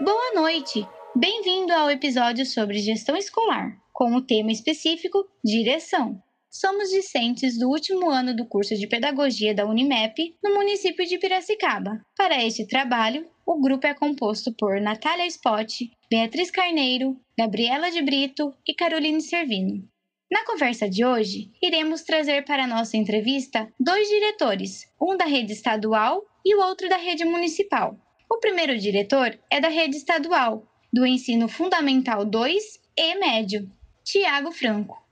Boa noite! Bem-vindo ao episódio sobre gestão escolar, com o tema específico Direção. Somos discentes do último ano do curso de Pedagogia da Unimep, no município de Piracicaba. Para este trabalho, o grupo é composto por Natália Spott, Beatriz Carneiro, Gabriela de Brito e Caroline Servino. Na conversa de hoje, iremos trazer para nossa entrevista dois diretores, um da rede estadual e o outro da rede municipal. O primeiro diretor é da rede estadual, do Ensino Fundamental 2 e Médio, Tiago Franco.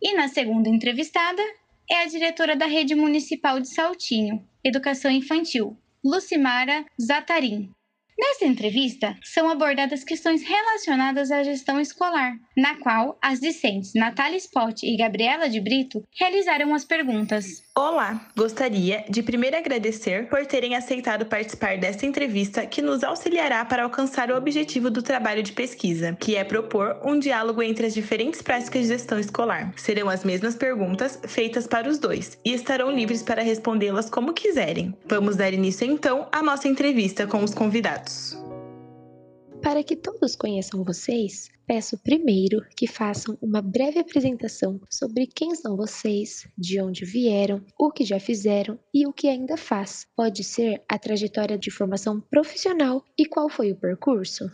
E na segunda entrevistada é a diretora da Rede Municipal de Saltinho, Educação Infantil, Lucimara Zatarim. Nesta entrevista, são abordadas questões relacionadas à gestão escolar, na qual as discentes Natália Spott e Gabriela de Brito realizaram as perguntas. Olá, gostaria de primeiro agradecer por terem aceitado participar desta entrevista que nos auxiliará para alcançar o objetivo do trabalho de pesquisa, que é propor um diálogo entre as diferentes práticas de gestão escolar. Serão as mesmas perguntas feitas para os dois e estarão livres para respondê-las como quiserem. Vamos dar início então à nossa entrevista com os convidados. Para que todos conheçam vocês, peço primeiro que façam uma breve apresentação sobre quem são vocês, de onde vieram, o que já fizeram e o que ainda faz. Pode ser a trajetória de formação profissional e qual foi o percurso.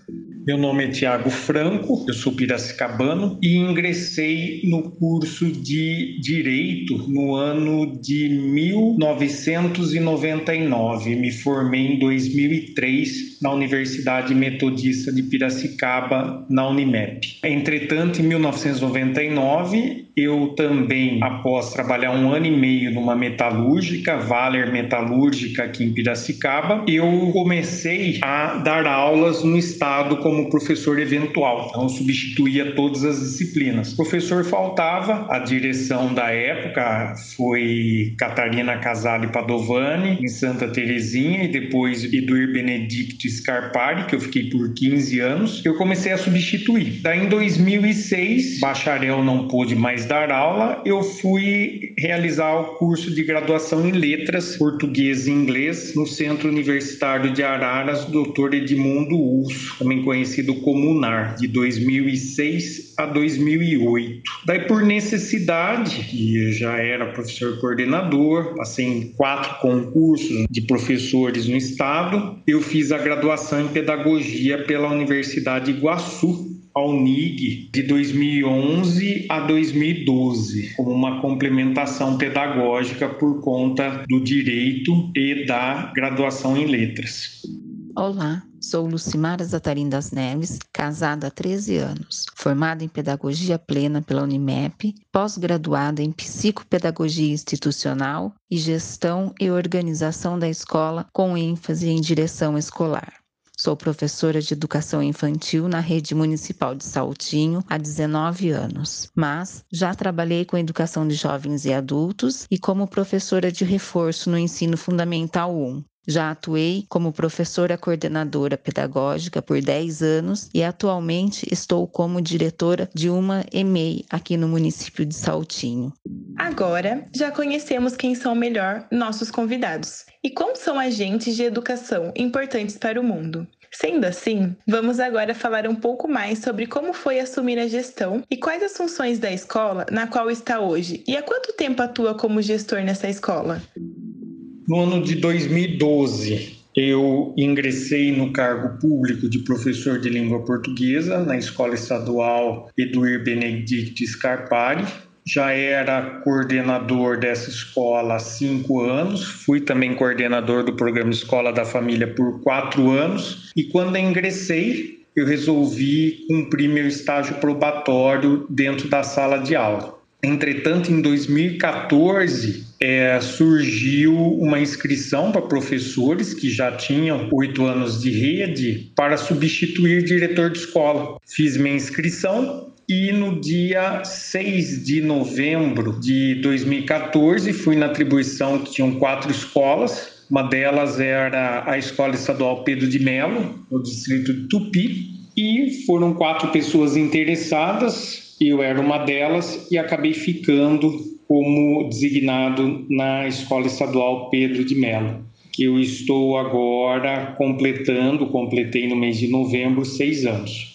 Meu nome é Tiago Franco, eu sou piracicabano e ingressei no curso de Direito no ano de 1999. Me formei em 2003 na Universidade Metodista de Piracicaba, na Unimed. Entretanto, em 1999, eu também, após trabalhar um ano e meio numa metalúrgica, Valer Metalúrgica, aqui em Piracicaba, eu comecei a dar aulas no estado como professor eventual. Então, substituía todas as disciplinas. O professor faltava, a direção da época foi Catarina Casale Padovani, em Santa Terezinha, e depois Eduir Benedicto Scarpari, que eu fiquei por 15 anos. Eu comecei a substituir. Daí, em 2006, bacharel não pôde mais dar aula, eu fui realizar o curso de graduação em letras, português e inglês, no Centro Universitário de Araras, Dr. Edmundo Urso, também conhecido como UNAR, de 2006 a 2008. Daí, por necessidade, e já era professor coordenador, passei em quatro concursos de professores no estado, eu fiz a graduação em pedagogia pela Universidade Iguaçu, ao NIG de 2011 a 2012, como uma complementação pedagógica por conta do direito e da graduação em letras. Olá, sou Lucimara Zatarim das Neves, casada há 13 anos, formada em Pedagogia Plena pela Unimep, pós-graduada em Psicopedagogia Institucional e Gestão e Organização da Escola com ênfase em direção escolar. Sou professora de educação infantil na rede municipal de Saltinho há 19 anos, mas já trabalhei com educação de jovens e adultos e como professora de reforço no ensino fundamental 1. Já atuei como professora coordenadora pedagógica por 10 anos e atualmente estou como diretora de uma EMEI aqui no município de Saltinho. Agora já conhecemos quem são melhor nossos convidados e como são agentes de educação importantes para o mundo. Sendo assim, vamos agora falar um pouco mais sobre como foi assumir a gestão e quais as funções da escola na qual está hoje e há quanto tempo atua como gestor nessa escola. No ano de 2012, eu ingressei no cargo público de professor de língua portuguesa na Escola Estadual Eduir Benedicto Scarpari. Já era coordenador dessa escola há cinco anos, fui também coordenador do programa Escola da Família por quatro anos. E quando ingressei, eu resolvi cumprir meu estágio probatório dentro da sala de aula. Entretanto, em 2014, é, surgiu uma inscrição para professores que já tinham oito anos de rede para substituir diretor de escola. Fiz minha inscrição e no dia 6 de novembro de 2014 fui na atribuição que tinham quatro escolas. Uma delas era a Escola Estadual Pedro de Melo, no distrito de Tupi, e foram quatro pessoas interessadas eu era uma delas e acabei ficando como designado na Escola Estadual Pedro de Melo. eu estou agora completando, completei no mês de novembro, seis anos.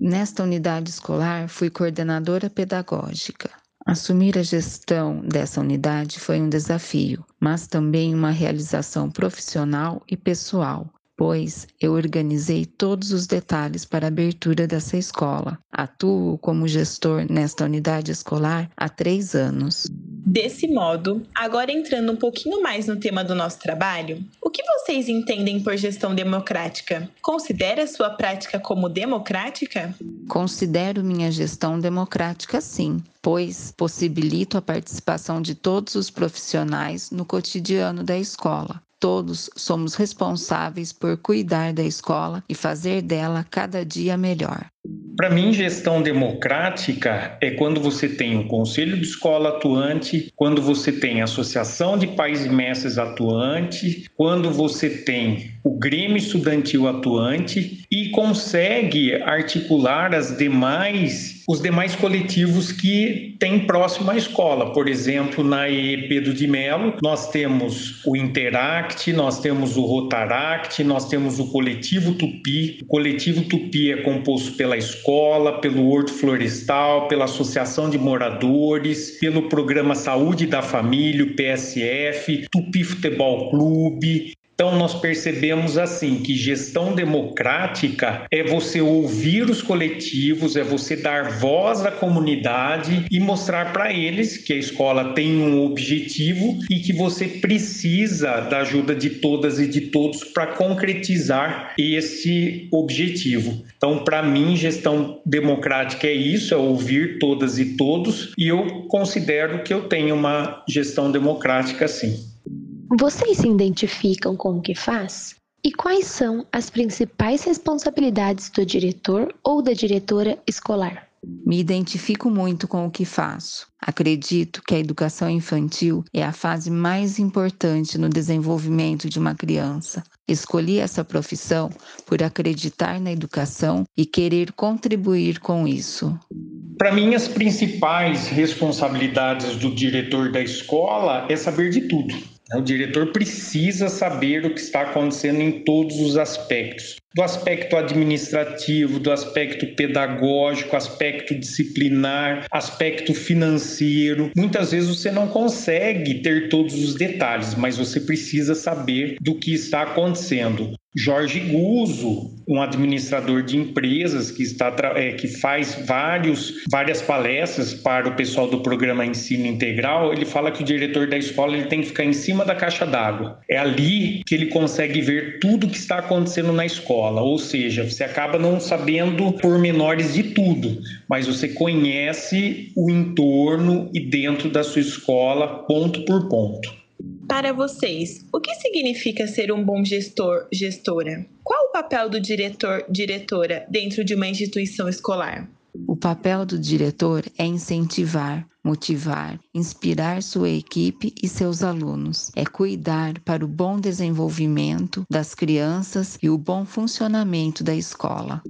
Nesta unidade escolar, fui coordenadora pedagógica. Assumir a gestão dessa unidade foi um desafio, mas também uma realização profissional e pessoal, pois eu organizei todos os detalhes para a abertura dessa escola. Atuo como gestor nesta unidade escolar há três anos. Desse modo, agora entrando um pouquinho mais no tema do nosso trabalho, o que vocês entendem por gestão democrática? Considera sua prática como democrática? Considero minha gestão democrática, sim, pois possibilito a participação de todos os profissionais no cotidiano da escola. Todos somos responsáveis por cuidar da escola e fazer dela cada dia melhor. Para mim, gestão democrática é quando você tem o conselho de escola atuante, quando você tem a associação de pais e mestres atuante, quando você tem o grêmio estudantil atuante e consegue articular as demais os demais coletivos que tem próximo à escola. Por exemplo, na EE Pedro de Melo, nós temos o Interact, nós temos o Rotaract, nós temos o coletivo Tupi. O coletivo Tupi é composto pela escola, pelo Horto Florestal, pela Associação de Moradores, pelo Programa Saúde da Família, o PSF, Tupi Futebol Clube, então, nós percebemos assim que gestão democrática é você ouvir os coletivos, é você dar voz à comunidade e mostrar para eles que a escola tem um objetivo e que você precisa da ajuda de todas e de todos para concretizar esse objetivo. Então, para mim, gestão democrática é isso, é ouvir todas e todos, e eu considero que eu tenho uma gestão democrática sim. Vocês se identificam com o que faz? E quais são as principais responsabilidades do diretor ou da diretora escolar? Me identifico muito com o que faço. Acredito que a educação infantil é a fase mais importante no desenvolvimento de uma criança. Escolhi essa profissão por acreditar na educação e querer contribuir com isso. Para mim, as principais responsabilidades do diretor da escola é saber de tudo o diretor precisa saber o que está acontecendo em todos os aspectos do aspecto administrativo, do aspecto pedagógico, aspecto disciplinar, aspecto financeiro. Muitas vezes você não consegue ter todos os detalhes, mas você precisa saber do que está acontecendo. Jorge Guzzo, um administrador de empresas que, está, é, que faz vários, várias palestras para o pessoal do programa Ensino Integral, ele fala que o diretor da escola ele tem que ficar em cima da caixa d'água. É ali que ele consegue ver tudo o que está acontecendo na escola, ou seja, você acaba não sabendo pormenores de tudo, mas você conhece o entorno e dentro da sua escola, ponto por ponto. Para vocês, o que significa ser um bom gestor, gestora? Qual o papel do diretor, diretora dentro de uma instituição escolar? O papel do diretor é incentivar, motivar, inspirar sua equipe e seus alunos. É cuidar para o bom desenvolvimento das crianças e o bom funcionamento da escola.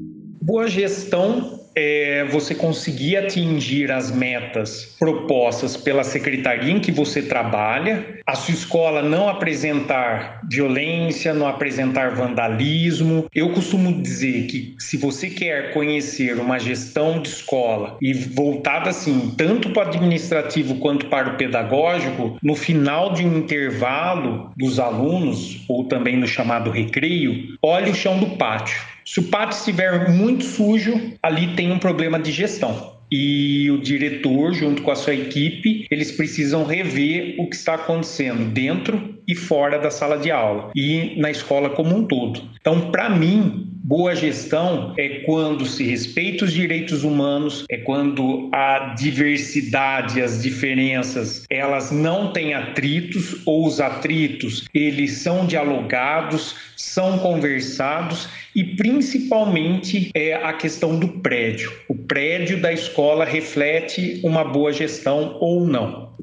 Boa gestão é você conseguir atingir as metas propostas pela secretaria em que você trabalha, a sua escola não apresentar violência, não apresentar vandalismo. Eu costumo dizer que se você quer conhecer uma gestão de escola e voltada assim, tanto para o administrativo quanto para o pedagógico, no final de um intervalo dos alunos, ou também no chamado recreio, olhe o chão do pátio. Se o pátio estiver muito sujo, ali tem um problema de gestão e o diretor, junto com a sua equipe, eles precisam rever o que está acontecendo dentro e fora da sala de aula e na escola como um todo. Então, para mim, Boa gestão é quando se respeita os direitos humanos, é quando a diversidade, as diferenças, elas não têm atritos ou os atritos, eles são dialogados, são conversados e principalmente é a questão do prédio. O prédio da escola reflete uma boa gestão ou não.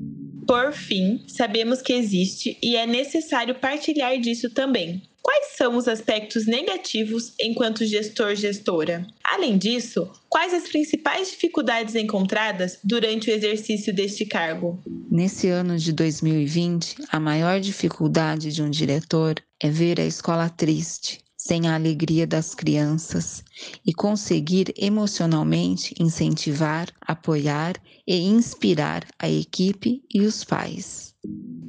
Por fim, sabemos que existe e é necessário partilhar disso também quais são os aspectos negativos enquanto gestor-gestora? Além disso, quais as principais dificuldades encontradas durante o exercício deste cargo? Nesse ano de 2020, a maior dificuldade de um diretor é ver a escola triste, sem a alegria das crianças e conseguir emocionalmente incentivar, apoiar e inspirar a equipe e os pais.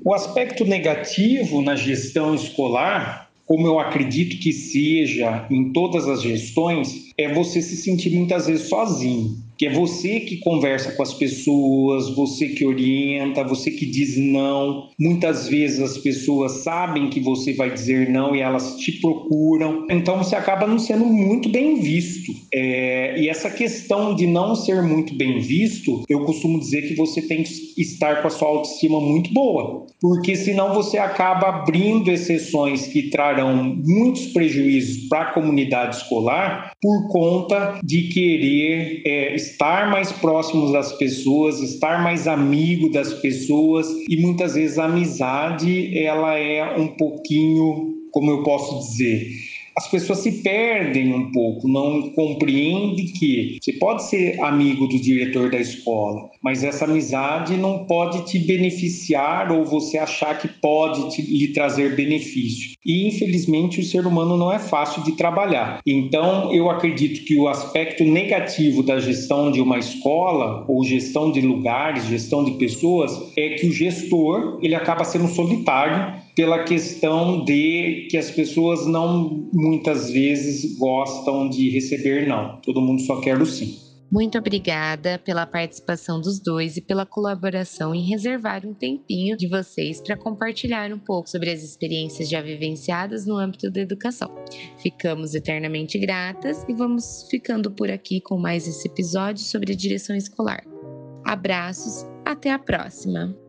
O aspecto negativo na gestão escolar, como eu acredito que seja em todas as gestões, é você se sentir muitas vezes sozinho que é você que conversa com as pessoas, você que orienta, você que diz não. Muitas vezes as pessoas sabem que você vai dizer não e elas te procuram, então você acaba não sendo muito bem visto. É, e essa questão de não ser muito bem visto, eu costumo dizer que você tem que estar com a sua autoestima muito boa, porque senão você acaba abrindo exceções que trarão muitos prejuízos para a comunidade escolar conta de querer é, estar mais próximos das pessoas, estar mais amigo das pessoas. E muitas vezes a amizade ela é um pouquinho, como eu posso dizer, as pessoas se perdem um pouco, não compreendem que você pode ser amigo do diretor da escola, mas essa amizade não pode te beneficiar ou você achar que pode te, lhe trazer benefício. E infelizmente o ser humano não é fácil de trabalhar. Então eu acredito que o aspecto negativo da gestão de uma escola ou gestão de lugares, gestão de pessoas é que o gestor ele acaba sendo solitário pela questão de que as pessoas não muitas vezes gostam de receber não. Todo mundo só quer o sim. Muito obrigada pela participação dos dois e pela colaboração em reservar um tempinho de vocês para compartilhar um pouco sobre as experiências já vivenciadas no âmbito da educação. Ficamos eternamente gratas e vamos ficando por aqui com mais esse episódio sobre a direção escolar. Abraços, até a próxima!